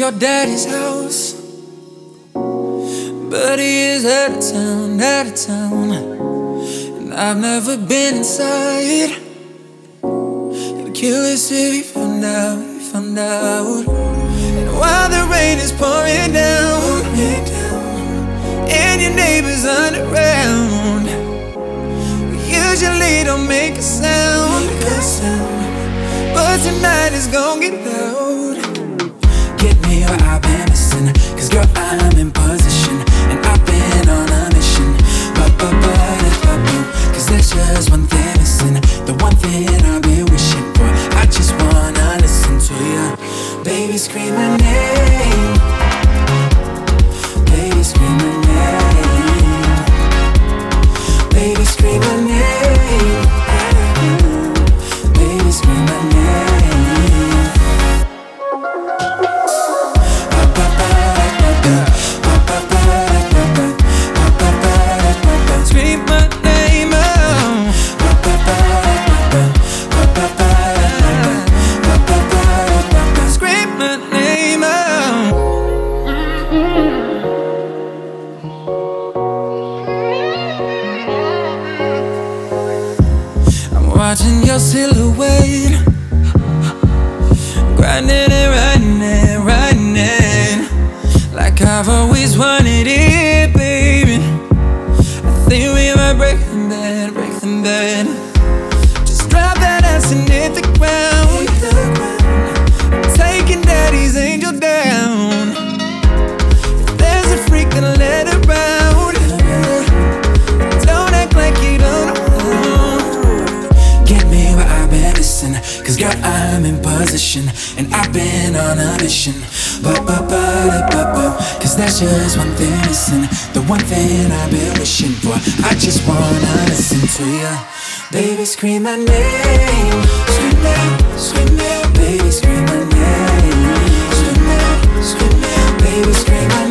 your daddy's house. But he is out of town, out of town. And I've never been inside. It'd kill us if he found out, he found out. And while the rain is pouring down, and your neighbors around, we usually don't make a sound. But tonight is gonna get loud. I'm in position. And I've been on a mission. Cause there's just one thing missing. The one thing I've been wishing for. I just wanna listen to you. Baby, scream my name. In. And I've been on a mission. But, but, but, but, but. Cause there's just one thing missing. The one thing I've been wishing for. I just wanna listen to you. Baby, scream my name. Scream it, scream it. Baby, scream my name. Scream it, scream it. Baby, scream my name.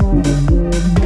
Love.